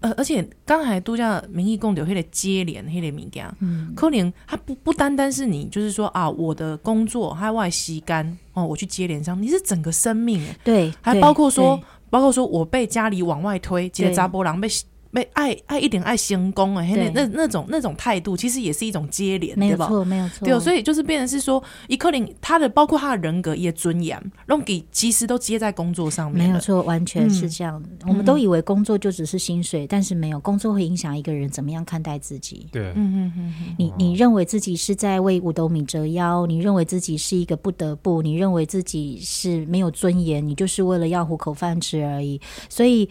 呃，而且刚才度假民意共有迄个接连迄个物件，嗯，可能它不不单单是你，就是说啊，我的工作还外吸干哦，我去接连上，你是整个生命，对，还包括说，包括说我被家里往外推，接扎波郎被。被爱爱一点爱行功哎，那那那种那种态度，其实也是一种接连，没有错，没有错。对，所以就是变成是说，伊克林他的包括他的人格也尊严，让给其实都接在工作上面。没有错，完全是这样。嗯、我们都以为工作就只是薪水，嗯、但是没有，工作会影响一个人怎么样看待自己。对，嗯嗯嗯。你你认为自己是在为五斗米折腰，你认为自己是一个不得不，你认为自己是没有尊严，你就是为了要糊口饭吃而已。所以。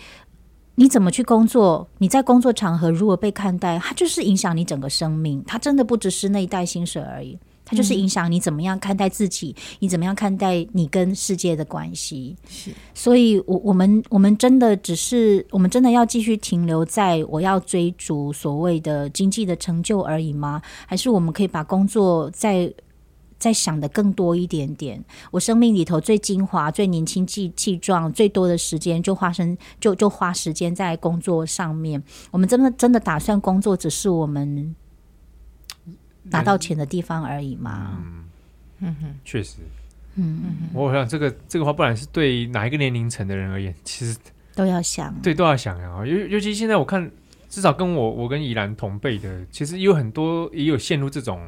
你怎么去工作？你在工作场合如果被看待，它就是影响你整个生命。它真的不只是那一袋薪水而已，它就是影响你怎么样看待自己，嗯、你怎么样看待你跟世界的关系。是，所以我，我我们我们真的只是，我们真的要继续停留在我要追逐所谓的经济的成就而已吗？还是我们可以把工作在再想的更多一点点。我生命里头最精华、最年轻气气壮、最多的时间，就花生就就花时间在工作上面。我们真的真的打算工作只是我们拿到钱的地方而已嘛？嗯哼，确实。嗯嗯，我想这个这个话，不管是对哪一个年龄层的人而言，其实都要想，对，都要想啊。尤尤其现在我看，至少跟我我跟宜兰同辈的，其实有很多也有陷入这种。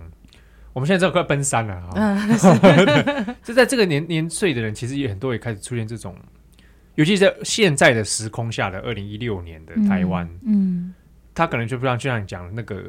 我们现在知道快奔三了啊，嗯、就在这个年年岁的人，其实也很多也开始出现这种，尤其是在现在的时空下的二零一六年的台湾，嗯，嗯，他可能就不像就像你讲的那个。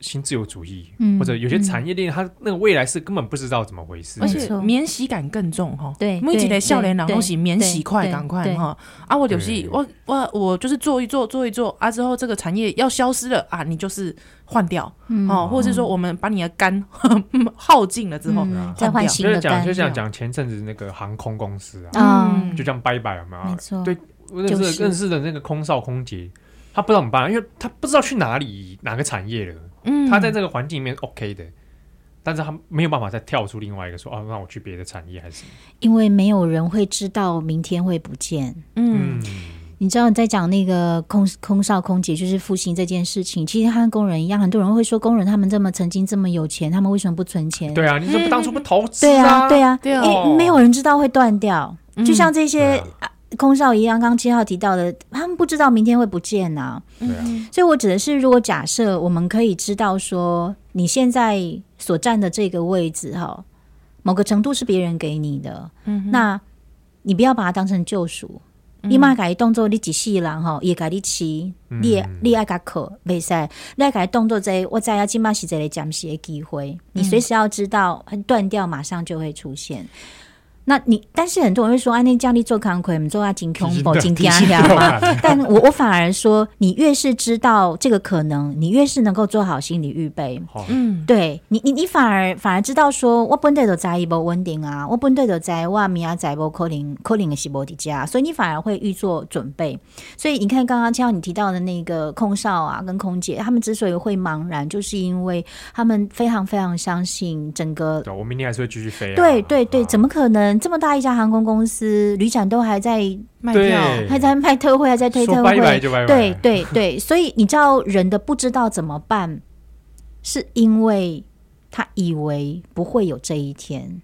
新自由主义，嗯、或者有些产业链，它那个未来是根本不知道怎么回事，而且免洗感更重哈。对，目前的笑脸老东西免洗快赶快哈。啊，我就是我我我就是做一做做一做啊，之后这个产业要消失了啊，你就是换掉、嗯、哦，或者是说我们把你的肝 耗尽了之后、嗯、再换新的肝。就像讲前阵子那个航空公司啊，嗯、就这样拜拜了嘛。没错，对，认识认识的那个空少空姐，他不知道怎么办，因为他不知道去哪里哪个产业了。嗯，他在这个环境里面 OK 的，但是他没有办法再跳出另外一个说，哦，让我去别的产业还是什么？因为没有人会知道明天会不见。嗯，你知道你在讲那个空空少空姐就是复兴这件事情，其实他跟工人一样，很多人会说工人他们这么曾经这么有钱，他们为什么不存钱？对啊，你怎么不当初不投资？对啊，对啊，对啊，因为没有人知道会断掉，就像这些。空少一样，刚刚七号提到的，他们不知道明天会不见呐、啊。对啊，所以我指的是，如果假设我们可以知道说，你现在所站的这个位置哈，某个程度是别人给你的，嗯，那你不要把它当成救赎。你妈改动作，你几细人哈，也改你起，你你爱改可没使，你爱改动作在，我在要今嘛是这里讲些机会，你随时要知道，断掉马上就会出现。那你，但是很多人会说，哎、啊，那叫你做康亏，我们做啊金空宝金天下嘛。但我我反而说，你越是知道这个可能，你越是能够做好心理预备。嗯，对你，你你反而反而知道说，我本来就在一波稳定啊，我本来就在我明仔载波可能可能的是无的家，所以你反而会预做准备。所以你看，刚刚像你提到的那个空少啊，跟空姐，他们之所以会茫然，就是因为他们非常非常相信整个。对，我明天还是会继续飞、啊。对对对，怎么可能？这么大一家航空公司，旅展都还在卖票，还在卖特惠，还在推特惠。对对对，所以你知道人的不知道怎么办，是因为他以为不会有这一天。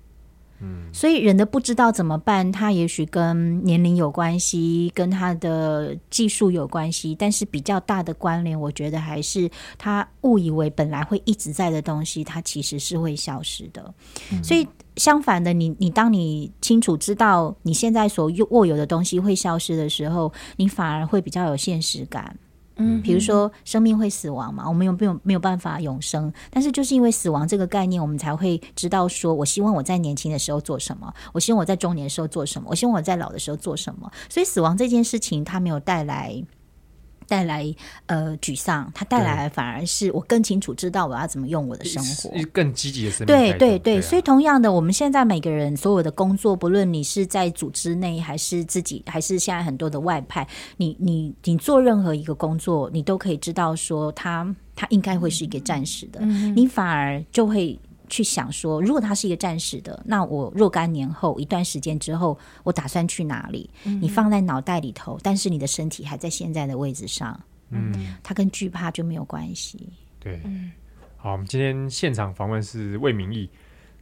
嗯，所以人的不知道怎么办，他也许跟年龄有关系，跟他的技术有关系，但是比较大的关联，我觉得还是他误以为本来会一直在的东西，它其实是会消失的。嗯，所以相反的，你你当你清楚知道你现在所握有的东西会消失的时候，你反而会比较有现实感。嗯，比如说生命会死亡嘛，我们有没有没有办法永生？但是就是因为死亡这个概念，我们才会知道说，我希望我在年轻的时候做什么，我希望我在中年的时候做什么，我希望我在老的时候做什么。所以死亡这件事情，它没有带来。带来呃沮丧，它带来反而是我更清楚知道我要怎么用我的生活，更积极的生活。对对对，所以同样的，我们现在每个人所有的工作，不论你是在组织内，还是自己，还是现在很多的外派，你你你做任何一个工作，你都可以知道说，它它应该会是一个暂时的，嗯、你反而就会。去想说，如果它是一个暂时的，那我若干年后一段时间之后，我打算去哪里？嗯、你放在脑袋里头，但是你的身体还在现在的位置上，嗯，它跟惧怕就没有关系。对，好，我们今天现场访问是魏明义，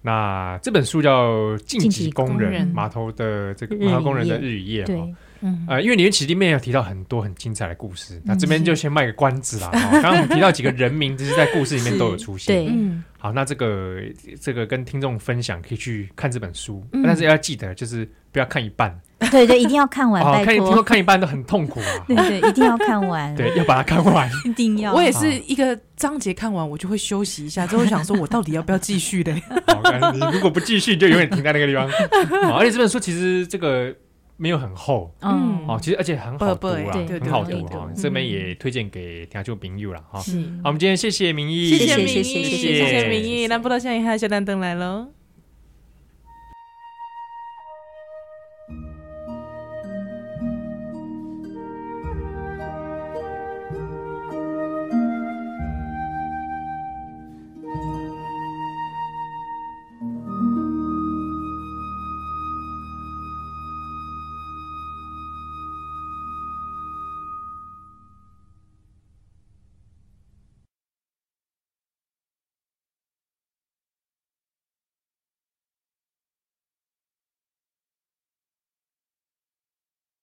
那这本书叫《进击工人。码头的这个码头工人的日与夜》哈。嗯，呃，因为里面其实里面有提到很多很精彩的故事，那这边就先卖个关子啦。刚刚我们提到几个人名，就是在故事里面都有出现。对，好，那这个这个跟听众分享，可以去看这本书，但是要记得就是不要看一半。对 对，一定要看完。看听说看一半都很痛苦啊。对对，一定要看完。对，要把它看完，一定要。我也是一个章节看完，我就会休息一下，之后想说我到底要不要继续的。好，你如果不继续，就永远停在那个地方。好，而且这本书其实这个。没有很厚，嗯，哦，其实而且很好读啊，很好读哈。这边也推荐给听众朋友了哈。好，我们今天谢谢明义，谢谢明义，谢谢明义，那不知道下一下小丹登来喽。